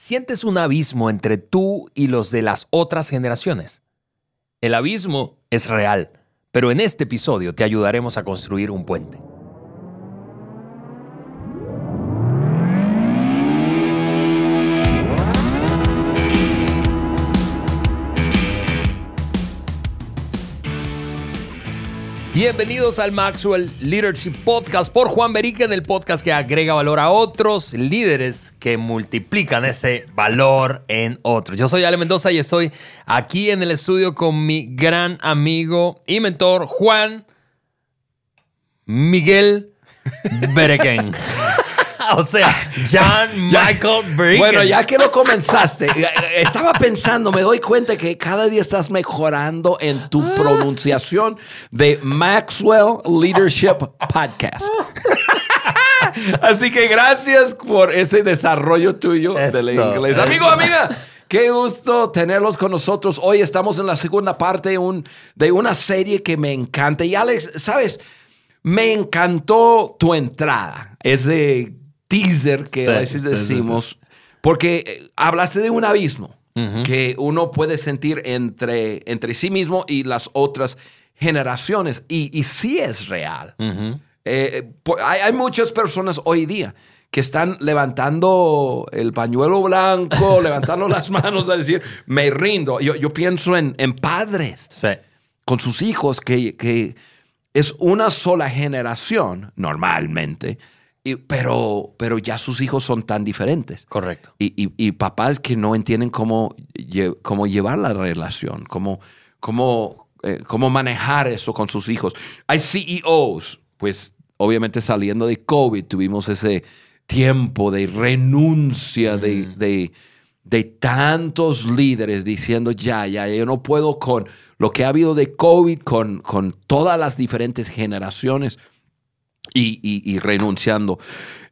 ¿Sientes un abismo entre tú y los de las otras generaciones? El abismo es real, pero en este episodio te ayudaremos a construir un puente. Bienvenidos al Maxwell Leadership Podcast por Juan Beriken, el podcast que agrega valor a otros líderes que multiplican ese valor en otros. Yo soy Ale Mendoza y estoy aquí en el estudio con mi gran amigo y mentor Juan Miguel Bereken. o sea, John Michael Beriken. Bueno, ya que lo comenzaste, estaba pensando, me doy cuenta que cada día estás mejorando en tu pronunciación de Maxwell Leadership Podcast. Así que gracias por ese desarrollo tuyo del inglés. Amigo, amiga. Qué gusto tenerlos con nosotros. Hoy estamos en la segunda parte de, un, de una serie que me encanta. Y Alex, ¿sabes? Me encantó tu entrada. Ese teaser que a veces decimos, porque eh, hablaste de un abismo que uno puede sentir entre, entre sí mismo y las otras generaciones. Y, y sí es real. Eh, hay, hay, muchas personas hoy día que están levantando el pañuelo blanco, levantando las manos a decir, me rindo. Yo, yo pienso en, en padres con sus hijos que, que es una sola generación, normalmente, pero, pero ya sus hijos son tan diferentes. Correcto. Y, papás que no entienden cómo, cómo llevar la relación, cómo, cómo, eh, cómo manejar eso con sus hijos. Hay CEOs, pues obviamente saliendo de COVID tuvimos ese tiempo de renuncia de, de, tantos líderes diciendo, ya, ya, yo no puedo con lo que ha habido de COVID, con, con todas las diferentes generaciones y, renunciando.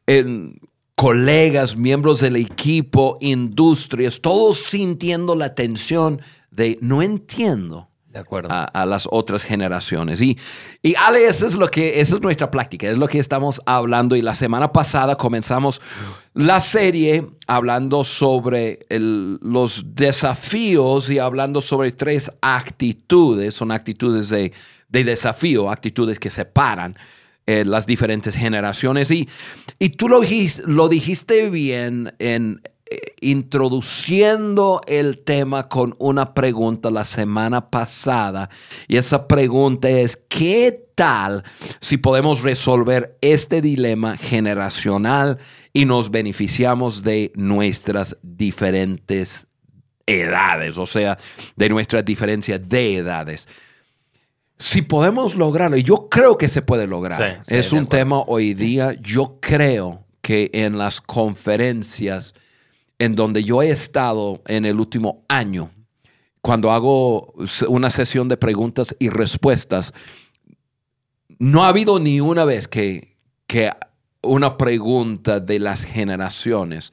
En, colegas, miembros del equipo, industrias, todos sintiendo la tensión de no entiendo. De acuerdo. A, las otras generaciones. Y, y Ale, eso es lo que, eso es nuestra práctica, es lo que estamos hablando. Y la semana pasada comenzamos la serie hablando sobre los desafíos y hablando sobre tres actitudes. Son actitudes de, de desafío, actitudes que separan eh, las diferentes generaciones. Y, y tú lo dijiste, bien en eh, introduciendo el tema con una pregunta la semana pasada. Y esa pregunta es, ¿qué tal si podemos resolver este dilema generacional y nos beneficiamos de nuestras diferentes edades, o sea, de nuestra diferencia de edades? Si podemos lograrlo, y yo creo que se puede lograr, es un tema hoy día, yo creo que en las conferencias en donde yo he estado en el último año, cuando hago una sesión de preguntas y respuestas, no ha habido ni una vez que, que una pregunta de las generaciones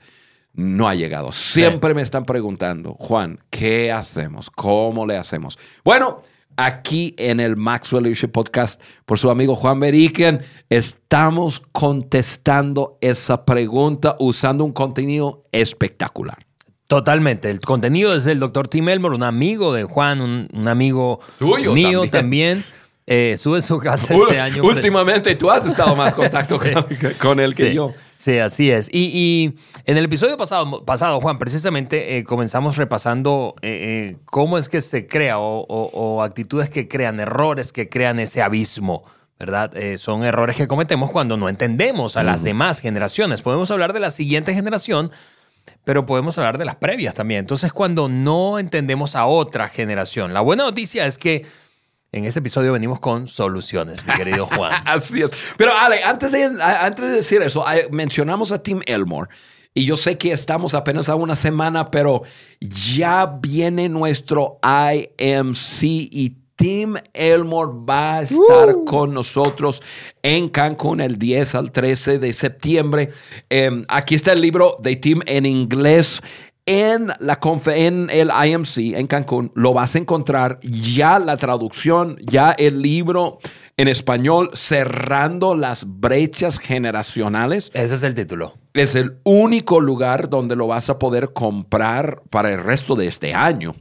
no ha llegado. Siempre me están preguntando, Juan, ¿qué hacemos? ¿Cómo le hacemos? Bueno, aquí en el Maxwell Leadership Podcast por su amigo Juan Beriken. Estamos contestando esa pregunta usando un contenido espectacular. Totalmente. El contenido es del doctor Tim Elmore, un amigo de Juan, un, amigo mío también. Eh, estuve en su casa este año. Últimamente tú has estado más contacto con, él que yo. Sí, así es. Y, en el episodio pasado, pasado Juan, precisamente eh, comenzamos repasando eh, eh, cómo es que se crea o, actitudes que crean, errores que crean ese abismo. ¿Verdad? son errores que cometemos cuando no entendemos a las demás generaciones. Podemos hablar de la siguiente generación, pero podemos hablar de las previas también. Entonces, cuando no entendemos a otra generación, la buena noticia es que en este episodio venimos con soluciones, mi querido Juan. Así es. Pero Ale, antes de, antes de decir eso, mencionamos a Tim Elmore. Y yo sé que estamos apenas a una semana, pero ya viene nuestro IMC y Tim Elmore va a estar uh. con nosotros en Cancún el 10 al 13 de septiembre. Em, aquí está el libro de Tim en inglés en, la en el IMC en Cancún lo vas a encontrar ya la traducción, ya el libro en español, Cerrando las brechas generacionales. Ese es el título. Es el único lugar donde lo vas a poder comprar para el resto de este año.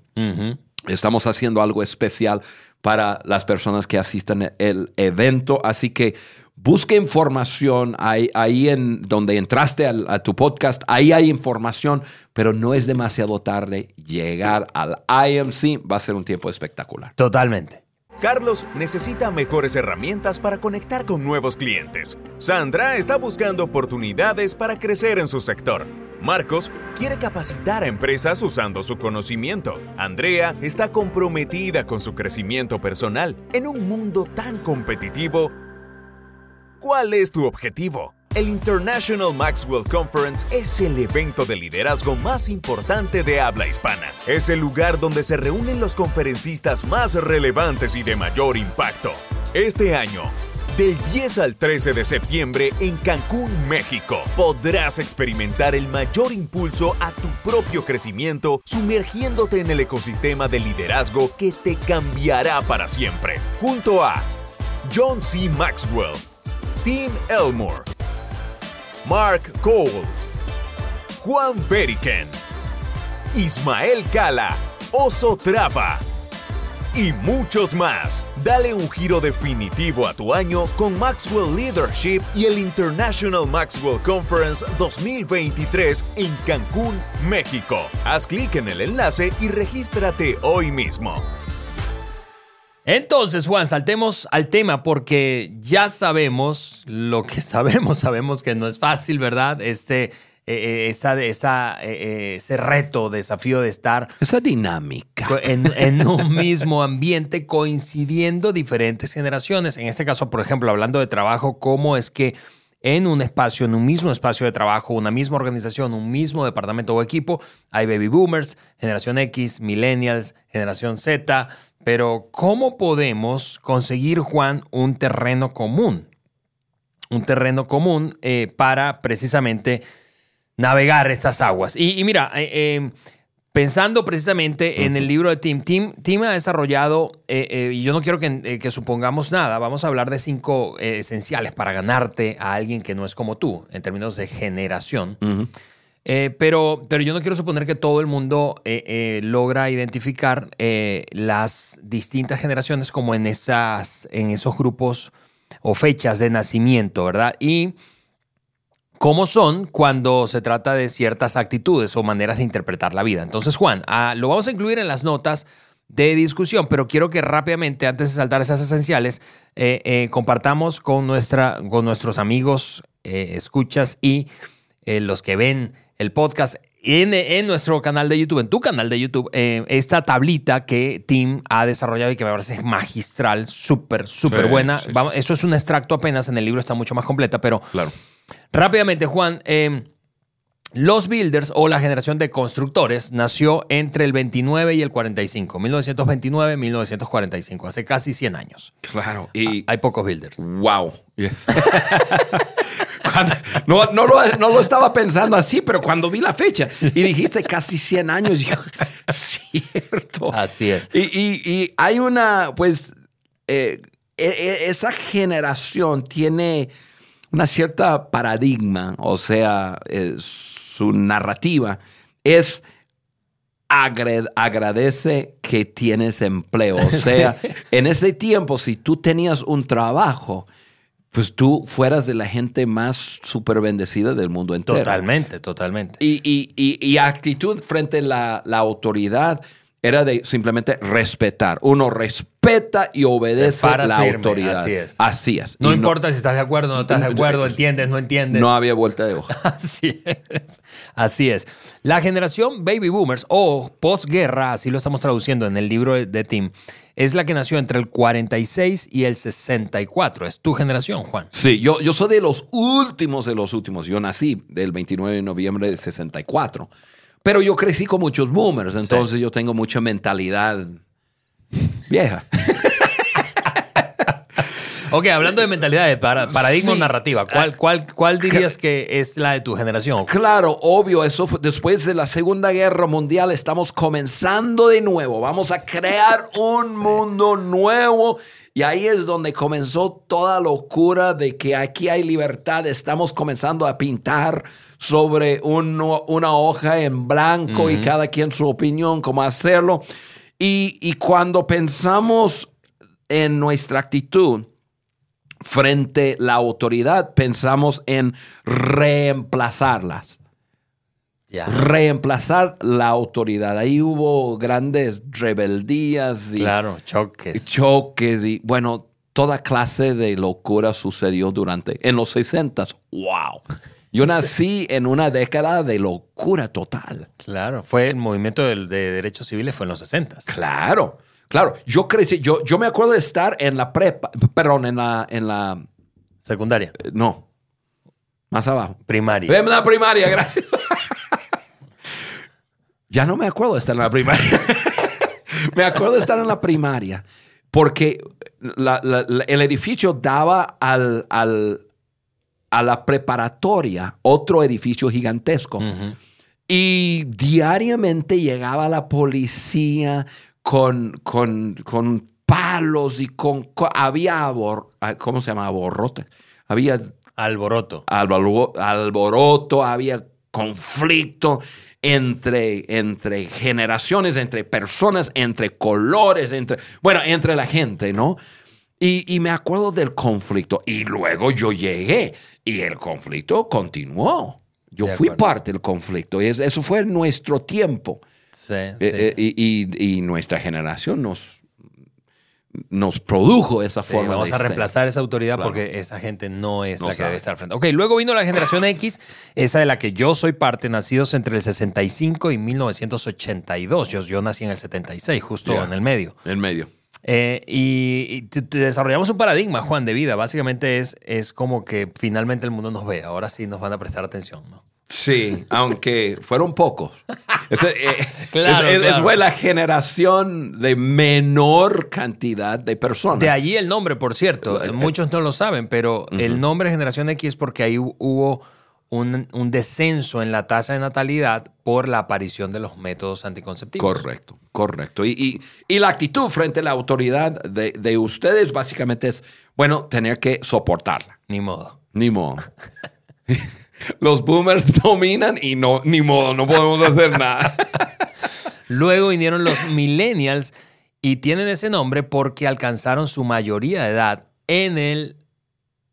Estamos haciendo algo especial para las personas que asistan el evento, así que busque información ahí, ahí en donde entraste a tu podcast, ahí hay información, pero no es demasiado tarde llegar al IMC, va a ser un tiempo espectacular. Totalmente. Carlos necesita mejores herramientas para conectar con nuevos clientes. Sandra está buscando oportunidades para crecer en su sector. Marcos quiere capacitar a empresas usando su conocimiento. Andrea está comprometida con su crecimiento personal. En un mundo tan competitivo, ¿cuál es tu objetivo? El International Maxwell Conference es el evento de liderazgo más importante de habla hispana. Es el lugar donde se reúnen los conferencistas más relevantes y de mayor impacto. Este año, del 10 al 13 de septiembre en Cancún, México, podrás experimentar el mayor impulso a tu propio crecimiento sumergiéndote en el ecosistema de liderazgo que te cambiará para siempre. Junto a John C. Maxwell, Tim Elmore, Mark Cole, Juan Beriken, Ismael Cala, Oso Trapa y muchos más. Dale un giro definitivo a tu año con Maxwell Leadership y el International Maxwell Conference 2023 en Cancún, México. Haz clic en el enlace y regístrate hoy mismo. Entonces, Juan, saltemos al tema porque ya sabemos lo que sabemos. Sabemos que no es fácil, ¿verdad? Este, eh, esta, eh, ese reto, desafío de estar. Esa dinámica. En, en, un mismo ambiente, coincidiendo diferentes generaciones. En este caso, por ejemplo, hablando de trabajo, ¿cómo es que en un espacio, en un mismo espacio de trabajo, una misma organización, un mismo departamento o equipo, hay baby boomers, generación X, millennials, generación Z, pero ¿cómo podemos conseguir, Juan, un terreno común? Un terreno común eh, para precisamente navegar estas aguas. Y, mira, eh, eh, pensando precisamente en el libro de Tim, Tim, Tim ha desarrollado, y yo no quiero que, supongamos nada, vamos a hablar de cinco esenciales para ganarte a alguien que no es como tú, en términos de generación. Eh, pero, pero yo no quiero suponer que todo el mundo eh, eh, logra identificar las distintas generaciones como en, esas, en esos grupos o fechas de nacimiento, ¿verdad? Y cómo son cuando se trata de ciertas actitudes o maneras de interpretar la vida. Entonces, Juan, ah, lo vamos a incluir en las notas de discusión, pero quiero que rápidamente, antes de saltar esas esenciales, compartamos con, nuestra, con nuestros amigos, escuchas y los que ven el podcast en, en, nuestro canal de YouTube, en tu canal de YouTube, eh, esta tablita que Tim ha desarrollado y que me parece magistral, súper, súper buena. Vamos, eso es un extracto apenas, en el libro está mucho más completa, pero claro. rápidamente, Juan, eh, los builders o la generación de constructores nació entre el 29 y el 45, 1929 1945, hace casi 100 años. Claro, y ah, hay pocos builders. Wow. no, no, lo, estaba pensando así, pero cuando vi la fecha y dijiste casi 100 años, yo, cierto. Así es. Y, hay una, pues, eh, e, e, esa generación tiene una cierta paradigma, o sea, eh, su narrativa es agradece que tienes empleo. O sea, en ese tiempo, si tú tenías un trabajo, pues tú fueras de la gente más súper bendecida del mundo entero. Totalmente, totalmente. Y, y, y, actitud frente a la, la, autoridad era de simplemente respetar. Uno respeta y obedece a la autoridad. Así es. Así es. No importa si estás de acuerdo o no estás de acuerdo, entiendes, no entiendes. No había vuelta de hoja. Así es. Así es. La generación baby boomers o postguerra, así lo estamos traduciendo en el libro de Tim, es la que nació entre el 46 y el 64. Es tu generación, Juan. Sí, yo, yo soy de los últimos de los últimos. Yo nací del 29 de noviembre de 64. Pero yo crecí con muchos boomers, entonces yo tengo mucha mentalidad vieja. Ok, hablando de mentalidad, de paradigma narrativa, ¿cuál, cuál, ¿cuál dirías que es la de tu generación? Claro, obvio, eso después de la Segunda Guerra Mundial estamos comenzando de nuevo, vamos a crear un mundo nuevo Y ahí es donde comenzó toda locura de que aquí hay libertad. Estamos comenzando a pintar sobre uno- una hoja en blanco y cada quien su opinión, cómo hacerlo. Y, y cuando pensamos en nuestra actitud frente a la autoridad, pensamos en reemplazarlas reemplazar la autoridad. Ahí hubo grandes rebeldías y Claro, choques. choques y bueno, toda clase de locura sucedió durante en los 60. Wow. Yo nací en una década de locura total. Claro, fue el movimiento del- de, derechos civiles fue en los 60. Claro, claro. Yo crecí, yo, yo me acuerdo de estar en la prepa, perdón, en la, en la, Secundaria, eh, no, más abajo. primaria. En la primaria, gracias. ya no me acuerdo de estar en la primaria. me acuerdo de estar en la primaria porque la- la- la- el edificio daba al, al- a la preparatoria otro edificio gigantesco. Y diariamente llegaba la policía con, con, con palos y con... co- había... abor- ¿Cómo se llama? Aborrote. Había Alboroto. alboro- alboroto, había conflicto entre, entre generaciones, entre personas, entre colores, entre, bueno, entre la gente, ¿no? Y, y me acuerdo del conflicto. Y luego yo llegué y el conflicto continuó. Yo fui parte del conflicto. Y es- eso fue nuestro tiempo. Sí, Eh, sí. eh, y, y- y nuestra generación nos, nos produjo esa Sí, forma vamos de a reemplazar esa autoridad Claro. porque esa gente no es No la que sabe. debe estar al frente. Ok, luego vino la generación X, esa de la que yo soy parte, nacidos entre el 65 y 1982. Yo, yo nací en el 76, justo en el medio. En medio. Eh, y y te- te desarrollamos un paradigma, Juan, de vida. Básicamente es, es como que finalmente el mundo nos ve. Ahora sí nos van a prestar atención, ¿no? Sí, aunque fueron pocos. Ese, eh, Claro, es- claro. fue la generación de menor cantidad de personas. De allí el nombre, por cierto. Eh, eh. Muchos no lo saben, pero el nombre Generación X es porque ahí hu- hubo un, un descenso en la tasa de natalidad por la aparición de los métodos anticonceptivos. Correcto, correcto. Y, y- y la actitud frente a la autoridad de, de ustedes básicamente es, bueno, tener que soportarla. Ni modo. Ni modo. Los boomers dominan y no, ni modo, no podemos hacer nada. Luego vinieron los millennials y tienen ese nombre porque alcanzaron su mayoría de edad en el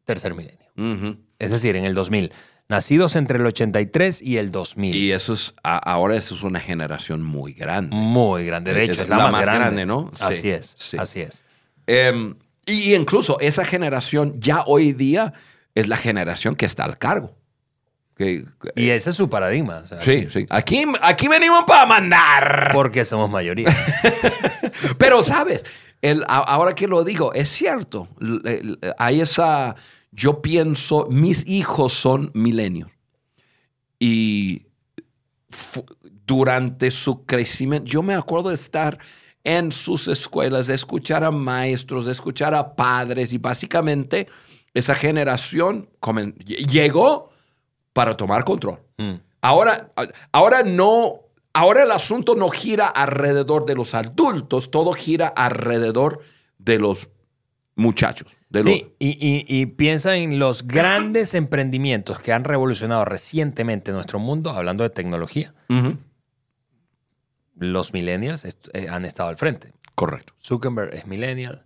tercer milenio. Es decir, en el 2000. Nacidos entre el 83 y el 2000. Y eso es, a- ahora eso es una generación muy grande. Muy grande. De hecho, Es es, la, la más, más grande. grande, ¿no? Sí, Así es. sí. Así es. Em, y incluso esa generación ya hoy día es la generación que está al cargo. Que- Y ese es su paradigma. o sea, sí, sí. Aquí, aquí venimos para mandar. Porque somos mayoría. Pero, ¿sabes? El- ahora que lo digo, es cierto. El- Hay esa. Yo pienso, mis hijos son milenios. Y durante su crecimiento, yo me acuerdo de estar en sus escuelas, de escuchar a maestros, de escuchar a padres y básicamente esa generación llegó para tomar control. Mm. Ahora, ahora no, ahora el asunto no gira alrededor de los adultos, todo gira alrededor de los muchachos. De Sí, y, y- y piensa en los grandes emprendimientos que han revolucionado recientemente nuestro mundo, hablando de tecnología. los- millennials est- eh, han estado al frente. Correcto. Zuckerberg es millennial,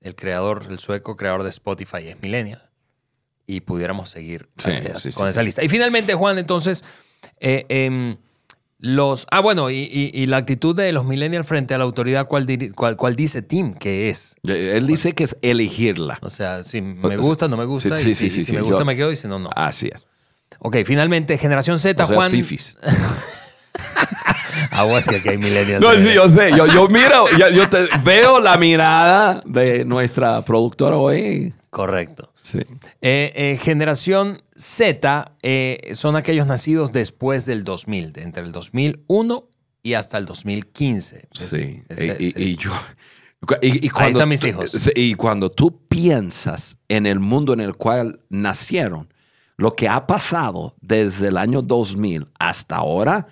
el creador, el sueco creador de Spotify es millennial. Y pudiéramos seguir Sí, eh, sí, con sí, esa lista. Y finalmente, Juan, entonces, eh, em, los... Ah, bueno, y, y- y la actitud de los millennials frente a la autoridad, ¿cuál, diri- cuál- cuál dice Tim que es? Él dice que es elegirla. O sea, si me gusta, no me gusta. sí, y si, y me yo- gusta, me quedo. Y si no, no. Así es. Ok, finalmente, generación Z, O sea, Juan. fifis. Aguas que aquí hay millennials. No, sí, yo sé. Yo, yo miro, yo, yo te- veo la mirada de nuestra productora hoy. Correcto. Sí. Eh, eh, generación Z eh, son aquellos nacidos después del 2000, de entre el 2001 y hasta el 2015. Es- Sí. ese- y, y- ese- y yo. y- y cuando están mis hijos. Y cuando tú piensas en el mundo en el cual nacieron, lo que ha pasado desde el año 2000 hasta ahora,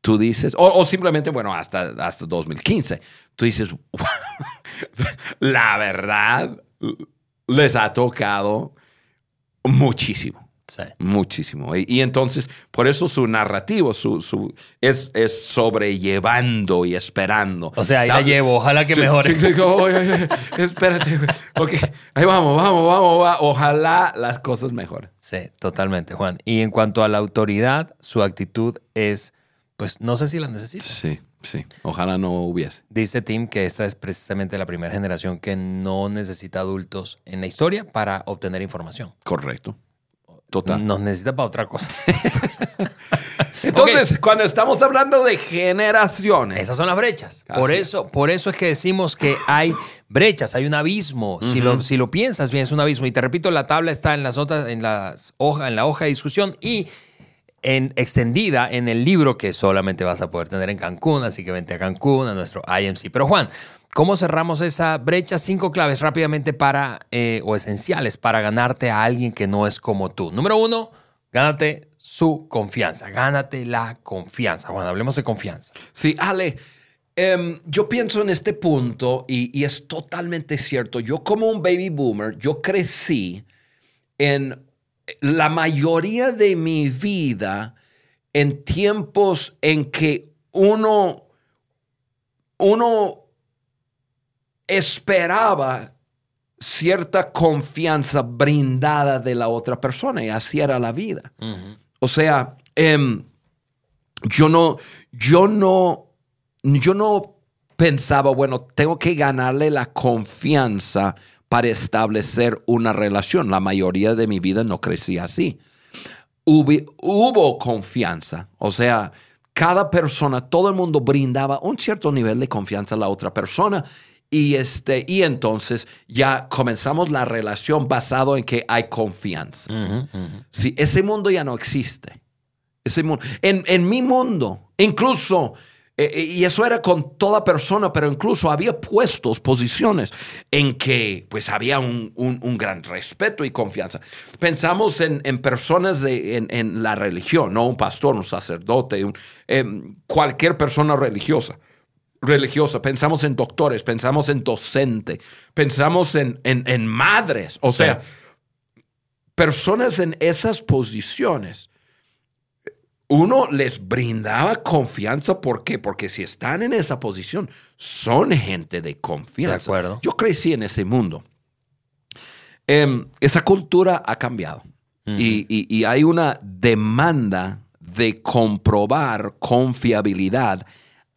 tú dices, o, o simplemente, bueno, hasta, hasta 2015, tú dices, la verdad, les ha tocado muchísimo. Sí. Muchísimo. Y, y entonces, por eso su narrativo su, su, es, es sobrellevando y esperando. O sea, ahí la llevo, ojalá que Sí, mejore. sí, oye, espérate. Ok, ahí vamos, vamos, vamos, va. Ojalá las cosas mejoren. Sí, totalmente, Juan. Y en cuanto a la autoridad, su actitud es, pues no sé si la necesita. Sí, sí. Ojalá no hubiese. Dice Tim que esta es precisamente la primera generación que no necesita adultos en la historia para obtener información. Correcto. Total. Nos necesita para otra cosa. Entonces, cuando estamos hablando de generaciones, Esas son las brechas. Así Por es. eso, por eso es que decimos que hay brechas, hay un abismo. si, lo, si lo piensas bien, es un abismo. Y te repito, la tabla está en las otras, en las hoja, en la hoja de discusión y en, extendida en el libro que solamente vas a poder tener en Cancún. Así que vente a Cancún, a nuestro IMC. Pero Juan, ¿cómo cerramos esa brecha? Cinco claves rápidamente para, eh, o esenciales para ganarte a alguien que no es como tú. Número uno, gánate su confianza. Gánate la confianza. Juan, hablemos de confianza. Sí, Ale, em, yo pienso en este punto y, y es totalmente cierto. Yo como un baby boomer, yo crecí en la mayoría de mi vida en tiempos en que uno, uno esperaba cierta confianza brindada de la otra persona y así era la vida. O sea, em, yo no, yo no, yo no pensaba, bueno, tengo que ganarle la confianza para establecer una relación. La mayoría de mi vida no crecí así. Hubi- hubo confianza, o sea, cada persona, todo el mundo brindaba un cierto nivel de confianza a la otra persona. Y, este, y entonces ya comenzamos la relación basado en que hay confianza. Sí, ese mundo ya no existe. Ese mundo. En, en mi mundo, incluso, eh, eh, y eso era con toda persona, pero incluso había puestos, posiciones en que pues había un, un- un gran respeto y confianza. Pensamos en, en personas de, en, en la religión, ¿no? Un pastor, un sacerdote, un, em, cualquier persona religiosa religiosa, pensamos en doctores, pensamos en docente, pensamos en, en- en madres, o Sí. sea, personas en esas posiciones, uno les brindaba confianza. ¿Por qué? Porque si están en esa posición, son gente de confianza. De acuerdo. Yo crecí en ese mundo. Em, esa cultura ha cambiado y, y- y hay una demanda de comprobar confiabilidad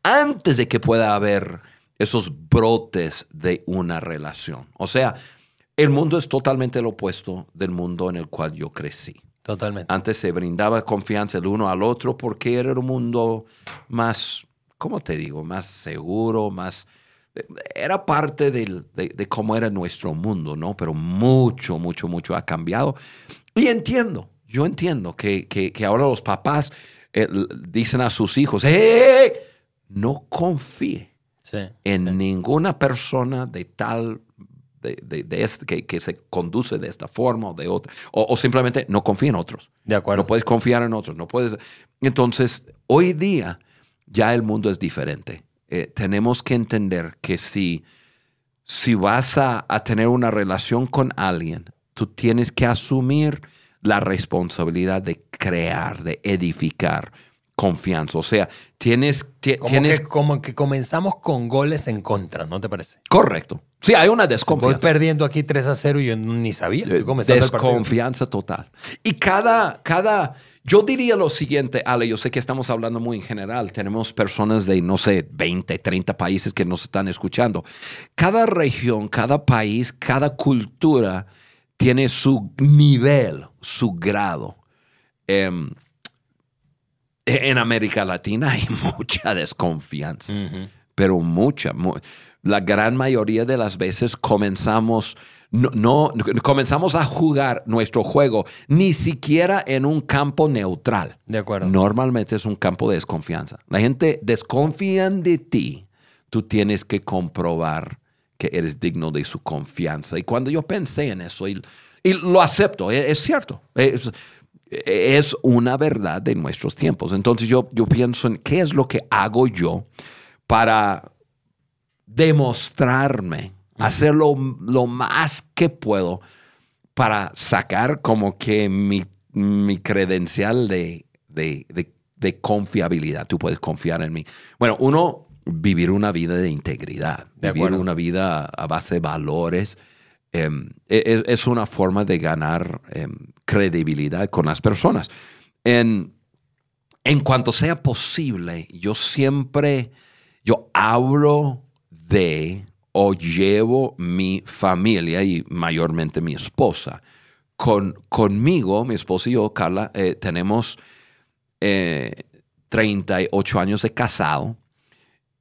antes de que pueda haber esos brotes de una relación. O sea, el mundo es totalmente lo opuesto del mundo en el cual yo crecí. Totalmente. Antes se brindaba confianza el uno al otro porque era un mundo más, ¿cómo te digo? Más seguro, más... Era parte del- de, de cómo era nuestro mundo, ¿no? Pero mucho, mucho, mucho ha cambiado. Y entiendo, yo entiendo que, que- que ahora los papás eh, dicen a sus hijos, ¡eh! No confíe Sí. en ninguna persona de tal, de, de- de este- que, que se conduce de esta forma o de otra, o, o simplemente no confía en otros. De acuerdo. No puedes confiar en otros, no puedes. Entonces, hoy día ya el mundo es diferente. Eh, tenemos que entender que si, si vas a, a tener una relación con alguien, tú tienes que asumir la responsabilidad de crear, de edificar confianza. O sea, tienes, ti- Como, tienes que, como que comenzamos con goles en contra, ¿no te parece? Correcto. Sí, hay una Voy desconfianza. perdiendo aquí 3 a 0 y yo ni sabía. Partido. Desconfianza total. Y cada, cada, yo diría lo siguiente, Ale, yo sé que estamos hablando muy en general, tenemos personas de, no sé, 20, 30 países que nos están escuchando. Cada región, cada país, cada cultura tiene su nivel, su grado. Em, en América Latina hay mucha desconfianza pero mucha. mu- la gran mayoría de las veces comenzamos, no, no- comenzamos a jugar nuestro juego ni siquiera en un campo neutral. De acuerdo. Normalmente es un campo de desconfianza. La gente desconfía de ti. Tú tienes que comprobar que eres digno de su confianza. Y cuando yo pensé en eso, y, y lo acepto, es, es cierto. Es- es una verdad de nuestros tiempos. Entonces yo, yo pienso en qué es lo que hago yo para demostrarme, hacerlo lo más que puedo para sacar como que mi, credencial de, de, confiabilidad. Tú puedes confiar en mí. Bueno, uno, vivir una vida de integridad, vivir una vida a base de valores. Em, e, e, es, una forma de ganar em, credibilidad con las personas. En, en cuanto sea posible, yo siempre, yo hablo de o llevo mi familia y mayormente mi esposa. Con, conmigo, mi esposa y yo, Carla, eh, tenemos 38 eh, años de casado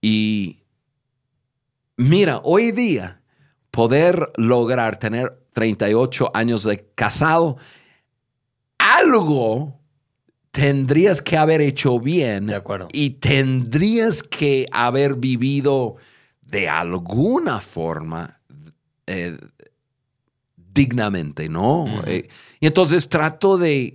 y mira, hoy día poder lograr tener 38 años de casado, algo tendrías que haber hecho bien. De acuerdo. Y tendrías que haber vivido de alguna forma eh, dignamente, ¿no? Eh, y entonces trato de,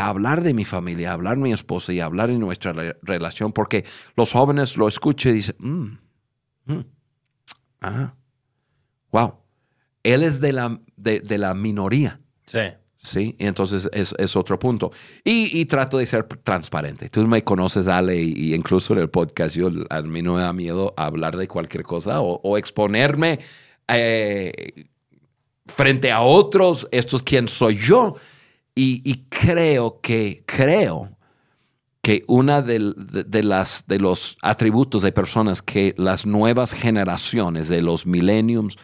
hablar de mi familia, hablar de mi esposa y hablar de nuestra relación, porque los jóvenes lo escuchan y dicen, mm, mm, ah, wow, él es de la, de la minoría. Sí. ¿Sí? Y entonces es, otro punto. Y, trato de ser transparente. Tú me conoces, Ale, y, incluso en el podcast yo a mí no me da miedo hablar de cualquier cosa o, exponerme eh, frente a otros. Esto es quién soy yo. Y, creo que, creo que una de, las, de los atributos de personas que las nuevas generaciones de los millenniums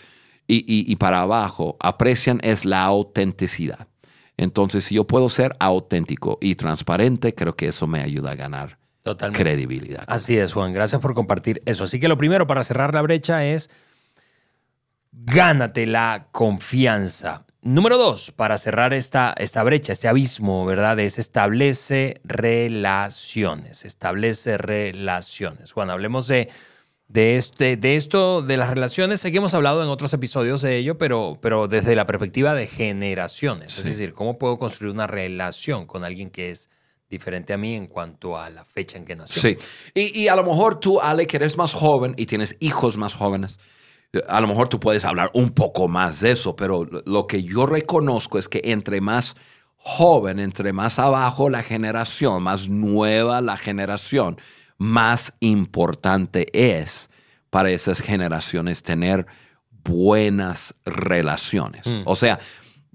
y para abajo aprecian es la autenticidad. Entonces, si yo puedo ser auténtico y transparente, creo que eso me ayuda a ganar credibilidad. Así es, Juan. Gracias por compartir eso. Así que lo primero para cerrar la brecha es gánate la confianza. Número dos, para cerrar esta, esta brecha, este abismo, ¿verdad? Es establece relaciones. Establece relaciones. Juan, hablemos de de, este, de esto, de las relaciones, sé que hemos hablado en otros episodios de ello, pero, pero desde la perspectiva de generaciones. Es decir, ¿cómo puedo construir una relación con alguien que es diferente a mí en cuanto a la fecha en que nació? Sí. Y, y a lo mejor tú, Ale, que eres más joven y tienes hijos más jóvenes, a lo mejor tú puedes hablar un poco más de eso, pero lo que yo reconozco es que entre más joven, entre más abajo la generación, más nueva la generación, más importante es para esas generaciones tener buenas relaciones. Mm. O sea,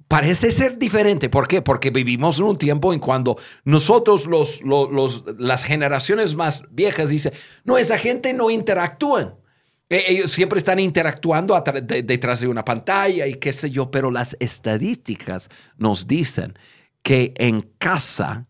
parece ser diferente. ¿Por qué? Porque vivimos en un tiempo en cuando nosotros, los, las generaciones más viejas, dicen, no, esa gente no interactúa. E, ellos siempre están interactuando detrás de una pantalla y qué sé yo, pero las estadísticas nos dicen que en casa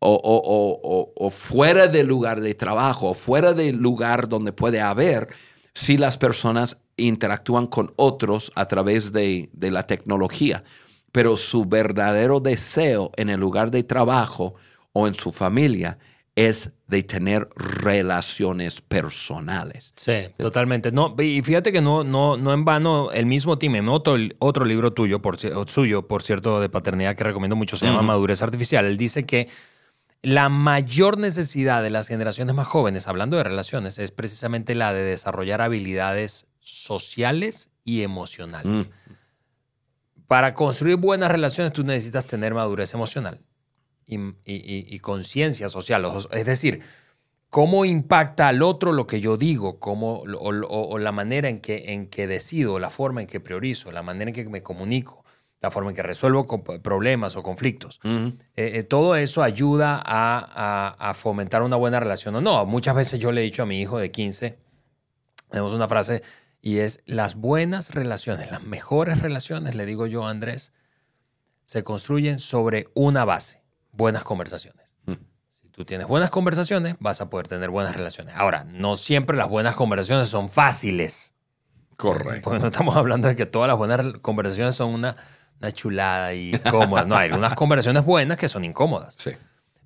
o, fuera del lugar de trabajo, o fuera del lugar donde puede haber, si las personas interactúan con otros a través de, la tecnología. Pero su verdadero deseo en el lugar de trabajo o en su familia es de tener relaciones personales. Sí, totalmente. No, y fíjate que no, no, no en vano el mismo Tim, otro, otro libro tuyo, por, suyo, por cierto, de paternidad que recomiendo mucho, se llama Madurez Artificial. Él dice que la mayor necesidad de las generaciones más jóvenes, hablando de relaciones, es precisamente la de desarrollar habilidades sociales y emocionales. Mm. Para construir buenas relaciones tú necesitas tener madurez emocional y, conciencia social. Es decir, cómo impacta al otro lo que yo digo, cómo, o, la manera en que, en que decido, la forma en que priorizo, la manera en que me comunico la forma en que resuelvo problemas o conflictos. Eh, eh, todo eso ayuda a, fomentar una buena relación o no. Muchas veces yo le he dicho a mi hijo de 15, tenemos una frase y es las buenas relaciones, las mejores relaciones, le digo yo a Andrés, se construyen sobre una base, buenas conversaciones. Si tú tienes buenas conversaciones, vas a poder tener buenas relaciones. Ahora, no siempre las buenas conversaciones son fáciles. Correcto. Porque no estamos hablando de que todas las buenas conversaciones son una una chulada y cómoda. No, hay unas conversaciones buenas que son incómodas. Sí.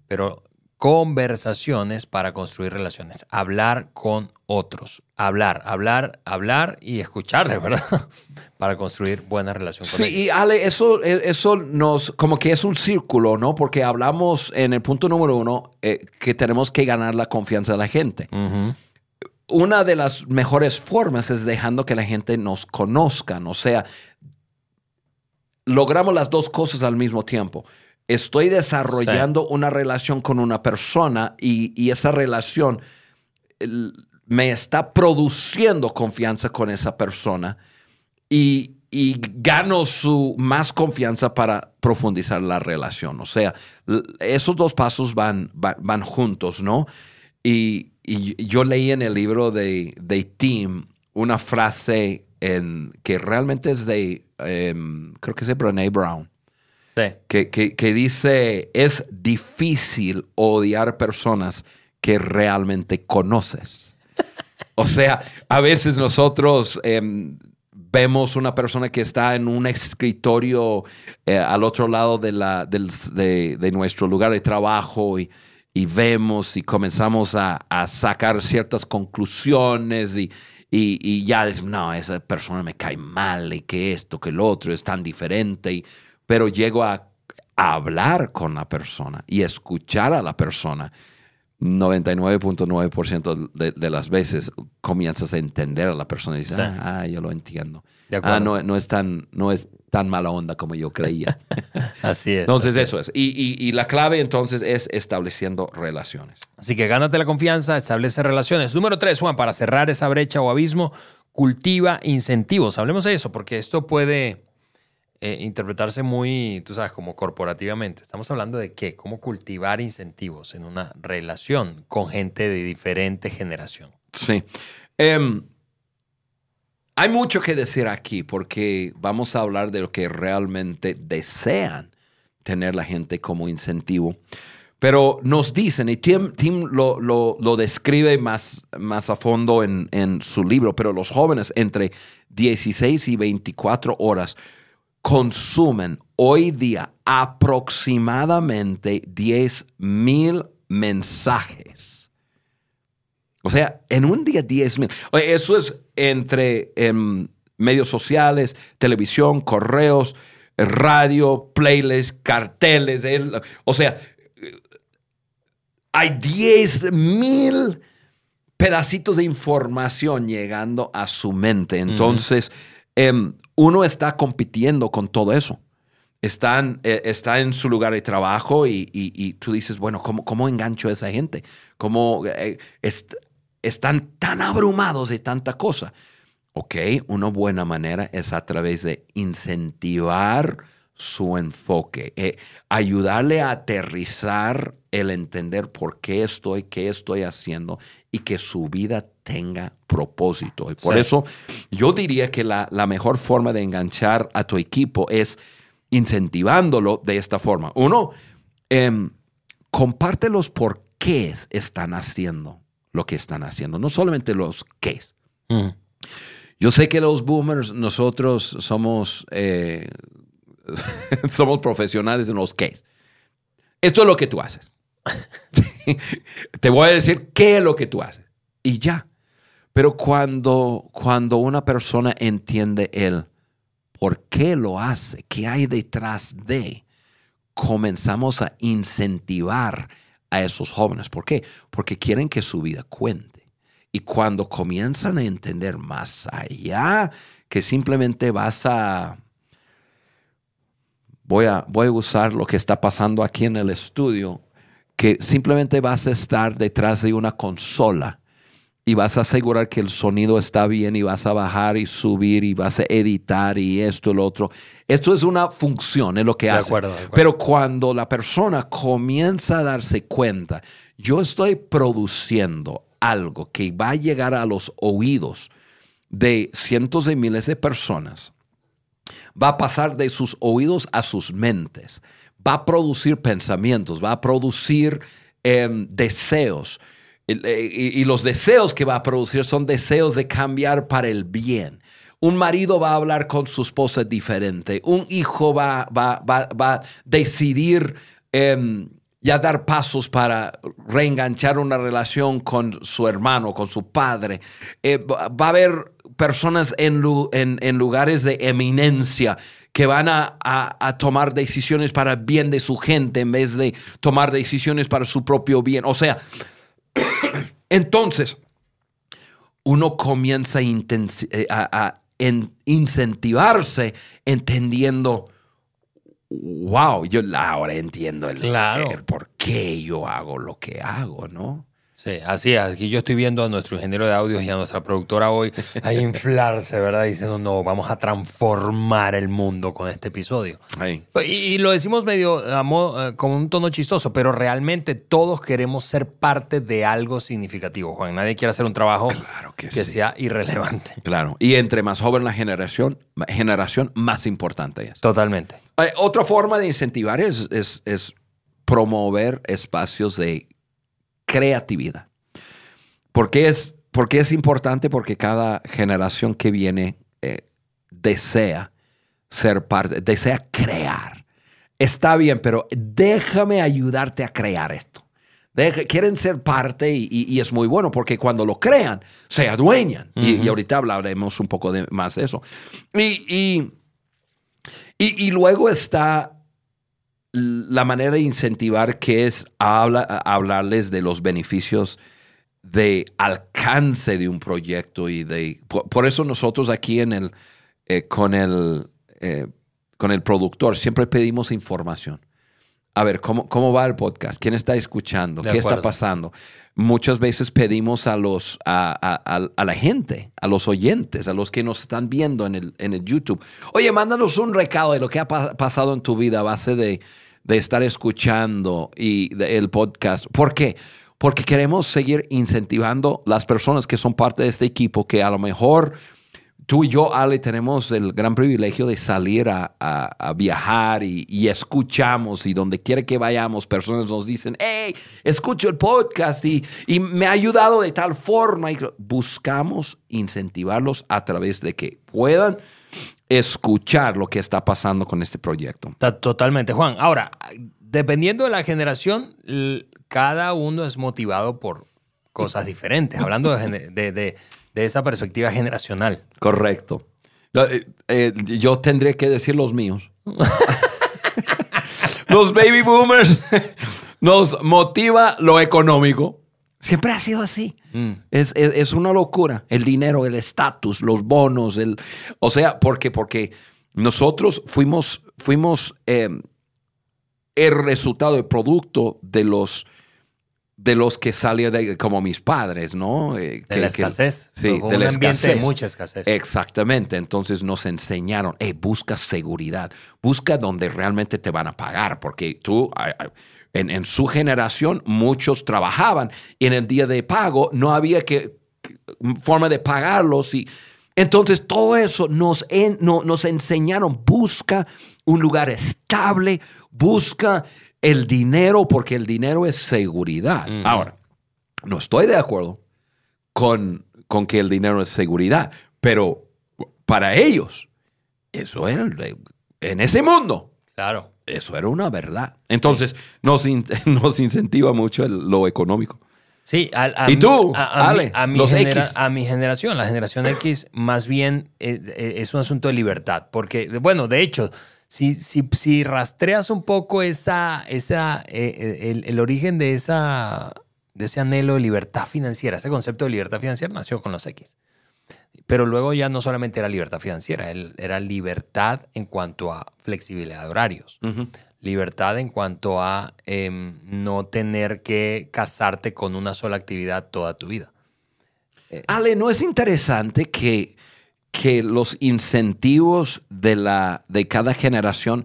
Pero conversaciones para construir relaciones. Hablar con otros. Hablar, hablar, hablar y escuchar, de verdad, para construir buena relación con Sí, ellos. y Ale, eso, eh, eso nos, como que es un círculo, ¿no? Porque hablamos en el punto número uno eh, que tenemos que ganar la confianza de la gente. Una de las mejores formas es dejando que la gente nos conozcan, o sea, logramos las dos cosas al mismo tiempo. Estoy desarrollando una relación con una persona y, y esa relación el- me está produciendo confianza con esa persona y, y gano su más confianza para profundizar la relación. O sea, esos dos pasos van, van, van juntos, ¿no? Y, y yo leí en el libro de, de Tim una frase en, que realmente es de, em, creo que es de Brené Brown Sí. que, que- que dice, es difícil odiar personas que realmente conoces. O sea, a veces nosotros em, vemos una persona que está en un escritorio eh, al otro lado de, la, del- de- de nuestro lugar de trabajo y, y vemos y comenzamos a, a sacar ciertas conclusiones y, y, y ya decimos, no, esa persona me cae mal y que esto, que lo otro es tan diferente. Y, pero llego a, a hablar con la persona y escuchar a la persona. 99.9% de, de las veces comienzas a entender a la persona y dices, Sí. ah, ah, yo lo entiendo. Ah, no, no, es tan, no es tan mala onda como yo creía. Así es. entonces así eso es. Y, y- y la clave entonces es estableciendo relaciones. Así que gánate la confianza, establece relaciones. Número tres, Juan, para cerrar esa brecha o abismo, cultiva incentivos. Hablemos de eso, porque esto puede eh, interpretarse muy, tú sabes, como corporativamente. Estamos hablando de qué, cómo cultivar incentivos en una relación con gente de diferente generación. Sí. Em, hay mucho que decir aquí porque vamos a hablar de lo que realmente desean tener la gente como incentivo. Pero nos dicen, y Tim, Tim lo, lo- lo describe más, más a fondo en, en su libro, pero los jóvenes entre 16 y 24 horas consumen hoy día aproximadamente 10 mil mensajes. O sea, en un día 10 mil. Eso es entre em, medios sociales, televisión, correos, eh, radio, playlists, carteles. el- o sea, eh, hay 10 mil pedacitos de información llegando a su mente. Entonces, em, uno está compitiendo con todo eso. Están, eh, está en su lugar de trabajo y, y- y tú dices, bueno, ¿cómo, cómo engancho a esa gente? ¿Cómo eh, est- están tan abrumados de tanta cosa? Ok, una buena manera es a través de incentivar su enfoque, eh, ayudarle a aterrizar el entender por qué estoy, qué estoy haciendo y que su vida tenga propósito. Y por Sí. eso yo diría que la, la mejor forma de enganchar a tu equipo es incentivándolo de esta forma. Uno, em, comparte los por qué están haciendo lo que están haciendo, no solamente los qué. Yo sé que los boomers, nosotros somos, eh, somos profesionales en los qué. Esto es lo que tú haces. Te voy a decir qué es lo que tú haces. Y ya. Pero cuando, cuando una persona entiende el por qué lo hace, qué hay detrás de, comenzamos a incentivar a esos jóvenes. ¿Por qué? Porque quieren que su vida cuente. Y cuando comienzan a entender más allá que simplemente vas a... Voy a, voy a usar lo que está pasando aquí en el estudio, que simplemente vas a estar detrás de una consola y vas a asegurar que el sonido está bien y vas a bajar y subir y vas a editar y esto y lo otro. Esto es una función, es lo que De hace. acuerdo, de acuerdo. Pero cuando la persona comienza a darse cuenta, yo estoy produciendo algo que va a llegar a los oídos de cientos de miles de personas, va a pasar de sus oídos a sus mentes, va a producir pensamientos, va a producir em, deseos. Eh, Y, y los deseos que va a producir son deseos de cambiar para el bien. Un marido va a hablar con su esposa diferente. Un hijo va, va, va, va a decidir em, ya dar pasos para reenganchar una relación con su hermano, con su padre. Eh, va a haber personas en, en- lugares de eminencia que van a, a- tomar decisiones para el bien de su gente en vez de tomar decisiones para su propio bien. O sea, entonces, uno comienza a, eh, a en- incentivarse entendiendo, wow, yo ahora entiendo el, Claro. el por qué yo hago lo que hago, ¿no? Sí, así es. Aquí yo estoy viendo a nuestro ingeniero de audios y a nuestra productora hoy a inflarse, ¿verdad? Diciendo, no, vamos a transformar el mundo con este episodio. Ahí. Y, y lo decimos medio modo, eh, con un tono chistoso, pero realmente todos queremos ser parte de algo significativo, Juan. Nadie quiere hacer un trabajo Claro que sí. sea irrelevante. Claro. Y entre más joven la generación, generación más importante es. Totalmente. Eh, otra forma de incentivar es, es- es promover espacios de creatividad. ¿Por qué es, por qué es importante? Porque cada generación que viene eh, desea ser parte, desea crear. Está bien, pero déjame ayudarte a crear esto. Deja- quieren ser parte y, y- y es muy bueno porque cuando lo crean, se adueñan. Y- y, ahorita hablaremos un poco de más de eso. Y luego está la manera de incentivar que es habla- hablarles de los beneficios de alcance de un proyecto y de por, por eso nosotros aquí en el eh, con el eh, con el productor siempre pedimos información. A ver, ¿cómo, cómo va el podcast? ¿Quién está escuchando? De ¿Qué está pasando? Muchas veces pedimos a los a, a- a- a la gente, a los oyentes, a los que nos están viendo en el, en el YouTube. Oye, mándanos un recado de lo que ha pa- pasado en tu vida a base de, de estar escuchando y el podcast. ¿Por qué? Porque queremos seguir incentivando las personas que son parte de este equipo que a lo mejor tú y yo, Ale, tenemos el gran privilegio de salir a, a- a viajar y, y escuchamos y donde quiera que vayamos, personas nos dicen, hey, escucho el podcast y, y me ha ayudado de tal forma. Y buscamos incentivarlos a través de que puedan escuchar lo que está pasando con este proyecto. Ta- Totalmente, Juan. Ahora, dependiendo de la generación, cada uno es motivado por cosas diferentes, hablando de, de- de- de esa perspectiva generacional. Correcto. Yo, eh, eh, yo tendré que decir los míos. los baby boomers nos motiva lo económico. Siempre ha sido así. Mm. Es, es- es una locura. El dinero, el estatus, los bonos, el, o sea, porque, porque nosotros fuimos, fuimos eh, el resultado, el producto de los de los que salían de, como mis padres, ¿no? Eh, De que- la que- escasez. sí, de un la ambiente de escasez. mucha escasez. Exactamente. Entonces nos enseñaron, hey, busca seguridad, busca donde realmente te van a pagar, porque tú, en, en su generación, muchos trabajaban y en el día de pago no había que, forma de pagarlos y entonces todo eso nos, en- no- nos enseñaron, busca un lugar estable, busca el dinero, porque el dinero es seguridad. Ahora, no estoy de acuerdo con, con que el dinero es seguridad, pero para ellos, eso era, el- en ese mundo, Claro. Eso era una verdad. Entonces, nos, in- nos incentiva mucho el- lo económico. Sí, a, a ¿Y tú, a, a mi- Ale, a mi los genera- X? a mi generación, la generación X, más bien eh, eh, es un asunto de libertad. Porque, bueno, de hecho, si, si, si rastreas un poco esa, esa, eh, el, el origen de, esa, de ese anhelo de libertad financiera, ese concepto de libertad financiera nació con los X. Pero luego ya no solamente era libertad financiera, era libertad en cuanto a flexibilidad de horarios libertad en cuanto a em, no tener que casarte con una sola actividad toda tu vida. Ale, ¿no es interesante que, que los incentivos de, la, de cada generación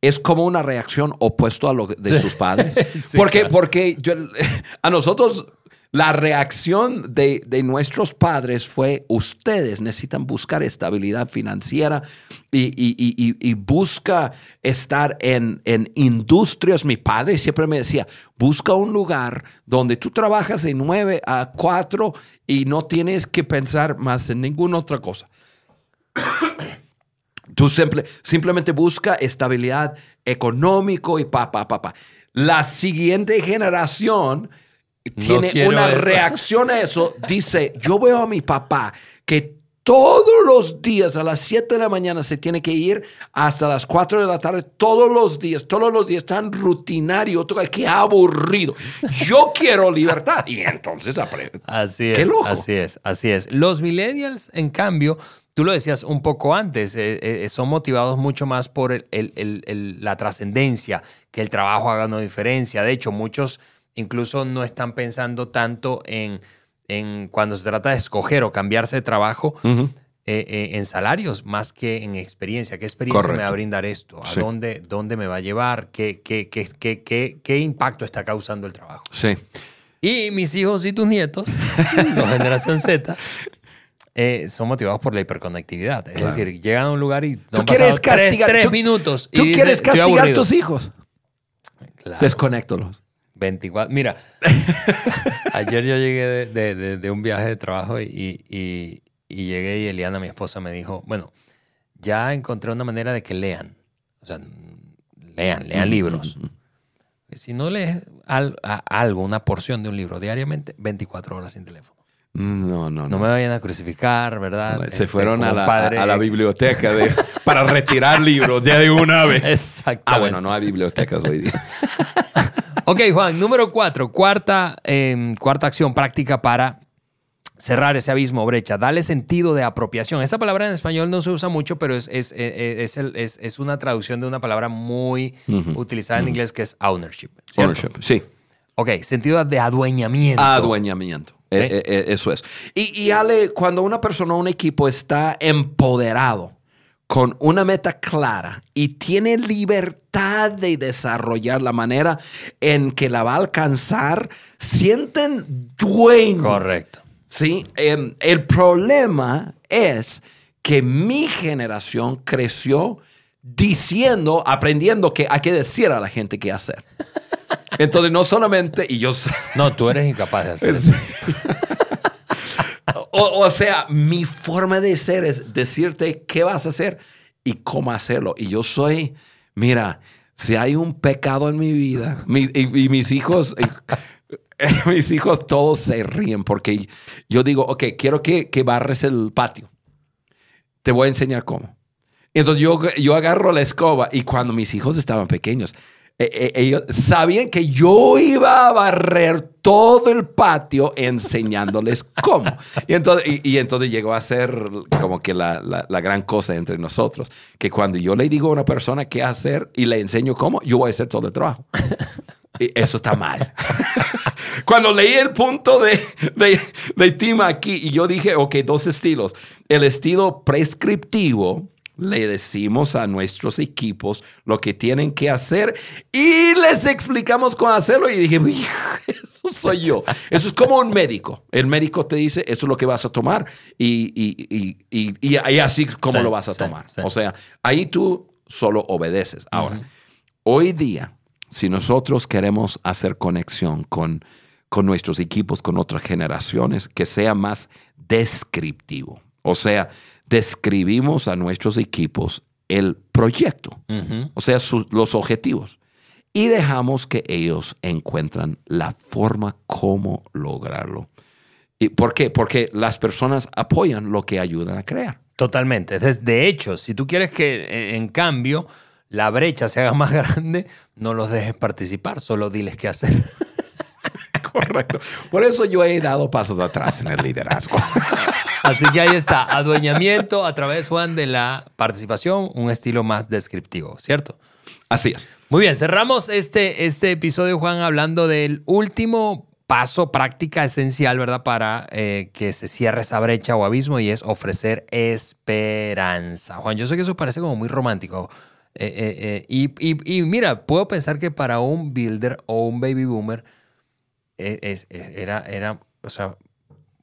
es como una reacción opuesto a lo de sus padres? Sí, porque claro. porque yo- a nosotros la reacción de, de nuestros padres fue, ustedes necesitan buscar estabilidad financiera y, y- busca estar en, en industrias. Mi padre siempre me decía, busca un lugar donde tú trabajas de 9 a 4 y no tienes que pensar más en ninguna otra cosa. Tú simple- simplemente busca estabilidad económico y pa, pa, pa, la siguiente generación tiene una eso. reacción a eso. Dice, yo veo a mi papá que todos los días a las 7 de la mañana se tiene que ir hasta las 4 de la tarde, todos los días, todos los días tan rutinario, qué aburrido. Yo quiero libertad. Y entonces aprende. Así Qué es, loco. así es, así es. Los millennials, en cambio, tú lo decías un poco antes, eh, eh, son motivados mucho más por el- el- el- el- la trascendencia, que el trabajo haga una diferencia. De hecho, muchos incluso no están pensando tanto en, en cuando se trata de escoger o cambiarse de trabajo. eh, eh, en salarios más que en experiencia. ¿Qué experiencia me Correcto. va a brindar esto? ¿A Sí. dónde, dónde me va a llevar? ¿Qué, qué, qué, qué, qué, impacto está causando el trabajo? Sí. Y mis hijos y tus nietos, la generación Z, eh, son motivados por la hiperconectividad. Es decir, llegan a un lugar y no Tú quieres pasado tres, castigar- tres tú- minutos. y ¿Tú dicen, quieres "Estoy castigar a aburrido". tus hijos? Claro, Desconéctalos. 24. Mira, ayer yo llegué de, de- de- de un viaje de trabajo y, y- y llegué y Eliana, mi esposa, me dijo, bueno, ya encontré una manera de que lean. O sea, lean, lean libros. Si no lees al- a- algo, una porción de un libro diariamente, 24 horas sin teléfono. No, no, No me vayan a crucificar, ¿verdad? Se Este, fueron a la, padre- a la biblioteca de- para retirar libros ya de una vez. Exactamente. Ah, bueno, no hay bibliotecas hoy día. Ok, Juan, número cuatro, cuarta, eh, cuarta acción práctica para cerrar ese abismo o brecha. Dale sentido de apropiación. Esta palabra en español no se usa mucho, pero es, es, eh, es, el- es- es una traducción de una palabra muy utilizada en inglés que es ownership. ¿cierto? Ownership, sí. Ok, sentido de adueñamiento. Adueñamiento. Eh, eh, eh, eso es. Y, y Ale, cuando una persona o un equipo está empoderado con una meta clara y tiene libertad de desarrollar la manera en que la va a alcanzar, sienten dueños. Correcto. Sí, Em, el problema es que mi generación creció diciendo, aprendiendo que hay que decir a la gente qué hacer. Entonces, no solamente, y yo, No, tú eres incapaz de hacer eso. O, sea, mi forma de ser es decirte qué vas a hacer y cómo hacerlo. Y yo soy, mira, si hay un pecado en mi vida, y, mis hijos, mis hijos todos se ríen porque yo digo, ok, quiero que, que barres el patio. Te voy a enseñar cómo. Entonces yo, yo agarro la escoba y cuando mis hijos estaban pequeños, eh, eh, ellos sabían que yo iba a barrer todo el patio enseñándoles cómo. Y entonces, y, entonces llegó a ser como que la, la- la gran cosa entre nosotros, que cuando yo le digo a una persona qué hacer y le enseño cómo, yo voy a hacer todo el trabajo. Y eso está mal. Cuando leí el punto de, de, de Tim aquí y yo dije, ok, dos estilos. El estilo prescriptivo, le decimos a nuestros equipos lo que tienen que hacer y les explicamos cómo hacerlo. Y dije, "Hijo, eso soy yo. Eso es como un médico. El médico te dice, eso es lo que vas a tomar y, y, y, y, así como Sí, lo vas a sí, tomar. sí. O sea, ahí tú solo obedeces. Ahora, hoy día, si nosotros queremos hacer conexión con, con nuestros equipos, con otras generaciones, que sea más descriptivo. O sea, describimos a nuestros equipos el proyecto, o sea, sus- los objetivos, y dejamos que ellos encuentran la forma cómo lograrlo. ¿Y ¿Por qué? Porque las personas apoyan lo que ayudan a crear. Totalmente. De, hecho, si tú quieres que, eh, en cambio, la brecha se haga más grande, no los dejes participar, solo diles qué hacer. Correcto. Por eso yo he dado pasos atrás en el liderazgo. Así que ahí está, adueñamiento a través, Juan, de la participación, un estilo más descriptivo, ¿cierto? Así es. Muy bien, cerramos este, este episodio, Juan, hablando del último paso, práctica esencial, ¿verdad? Para eh, que se cierre esa brecha o abismo y es ofrecer esperanza. Juan, yo sé que eso parece como muy romántico. eh, eh, y, y- y mira, puedo pensar que para un builder o un baby boomer es- es- era, era, o sea,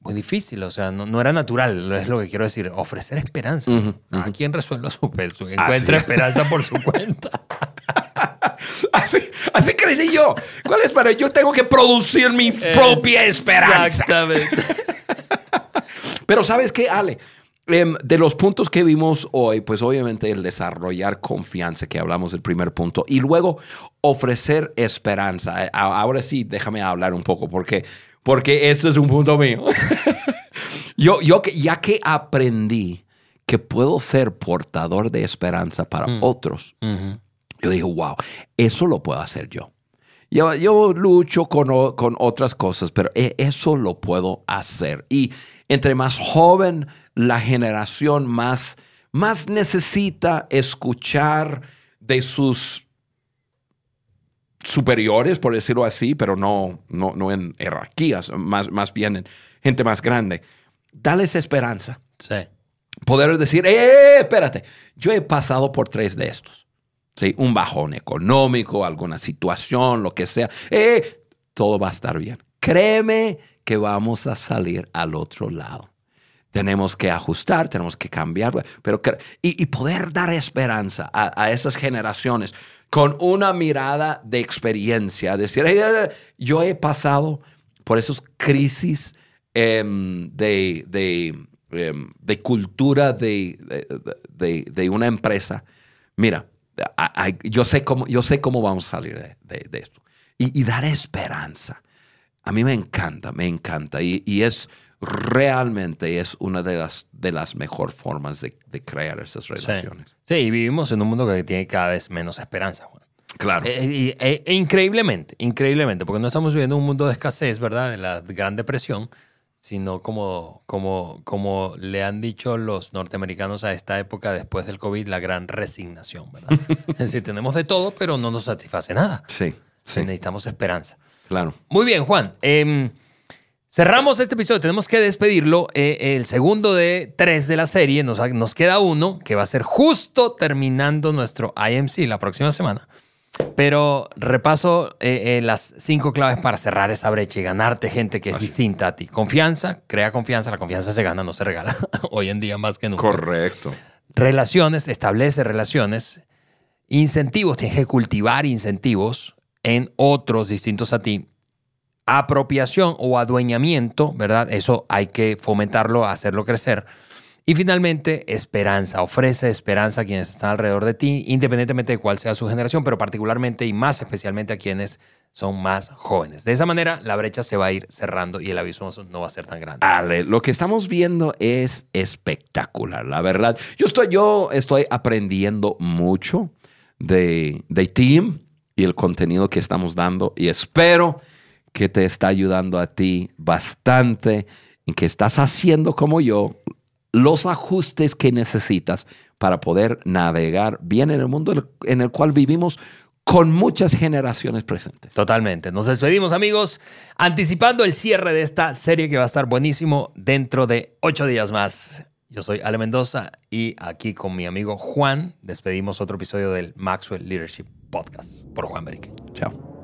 muy difícil, o sea, no, no era natural, es lo que quiero decir, ofrecer esperanza. ¿A quién resuelva su, su encuentra es. esperanza por su cuenta? Así, así crecí yo. ¿Cuál es para yo tengo que producir mi propia esperanza? Exactamente. Pero ¿sabes qué, Ale? Em, de los puntos que vimos hoy, pues obviamente el desarrollar confianza, que hablamos del primer punto, y luego ofrecer esperanza. Ahora sí, déjame hablar un poco porque, porque ese es un punto mío. yo, yo ya que aprendí que puedo ser portador de esperanza para mm. otros, yo digo, wow, eso lo puedo hacer yo. Yo, yo lucho con, con, otras cosas, pero e, eso lo puedo hacer. Y entre más joven la generación, más, más necesita escuchar de sus superiores, por decirlo así, pero no, no, no en jerarquías, más, más bien en gente más grande. Dales esperanza. Sí. Poder decir, ¡eh, espérate! Yo he pasado por tres de estos. ¿Sí? Un bajón económico, alguna situación, lo que sea. ¡Eh! Todo va a estar bien. Créeme que vamos a salir al otro lado. Tenemos que ajustar, tenemos que cambiar, pero y, poder dar esperanza a, esas generaciones con una mirada de experiencia, decir, yo he pasado por esas crisis em, de, em, de, cultura de, de, una empresa. Mira, yo, sé cómo, yo sé cómo vamos a salir de, esto. Y, dar esperanza. A mí me encanta, me encanta. Y, es realmente es una de las, de las mejores formas de, crear esas relaciones. Sí. y vivimos en un mundo que tiene cada vez menos esperanza, Juan. Claro. Eh, e, e increíblemente, increíblemente, porque no estamos viviendo un mundo de escasez, ¿verdad? De la Gran Depresión, sino como, como, como le han dicho los norteamericanos a esta época después del COVID, la gran resignación, ¿verdad? es decir, tenemos de todo, pero no nos satisface nada. Sí. Necesitamos esperanza. Claro. Muy bien, Juan. Em, cerramos este episodio, tenemos que despedirlo. Eh, el segundo de tres de la serie, nos, nos queda uno que va a ser justo terminando nuestro IMC la próxima semana. Pero repaso eh, eh, las cinco claves para cerrar esa brecha y ganarte gente que es distinta a ti. Confianza, crea confianza. La confianza se gana, no se regala. Hoy en día más que nunca. Correcto. Relaciones, establece relaciones. Incentivos, tienes que cultivar incentivos en otros distintos a ti. Apropiación o adueñamiento, ¿verdad? Eso hay que fomentarlo, hacerlo crecer. Y finalmente, esperanza. Ofrece esperanza a quienes están alrededor de ti, independientemente de cuál sea su generación, pero particularmente y más especialmente a quienes son más jóvenes. De esa manera, la brecha se va a ir cerrando y el abismo no va a ser tan grande. Ale, lo que estamos viendo es espectacular, la verdad. Yo estoy, yo estoy aprendiendo mucho de, de Team y el contenido que estamos dando y espero que te está ayudando a ti bastante y que estás haciendo como yo los ajustes que necesitas para poder navegar bien en el mundo en el cual vivimos con muchas generaciones presentes. Totalmente. Nos despedimos amigos, anticipando el cierre de esta serie que va a estar buenísimo dentro de ocho días más. Yo soy Ale Mendoza y aquí con mi amigo Juan despedimos otro episodio del Maxwell Leadership Podcast por Juan Beric. Chao.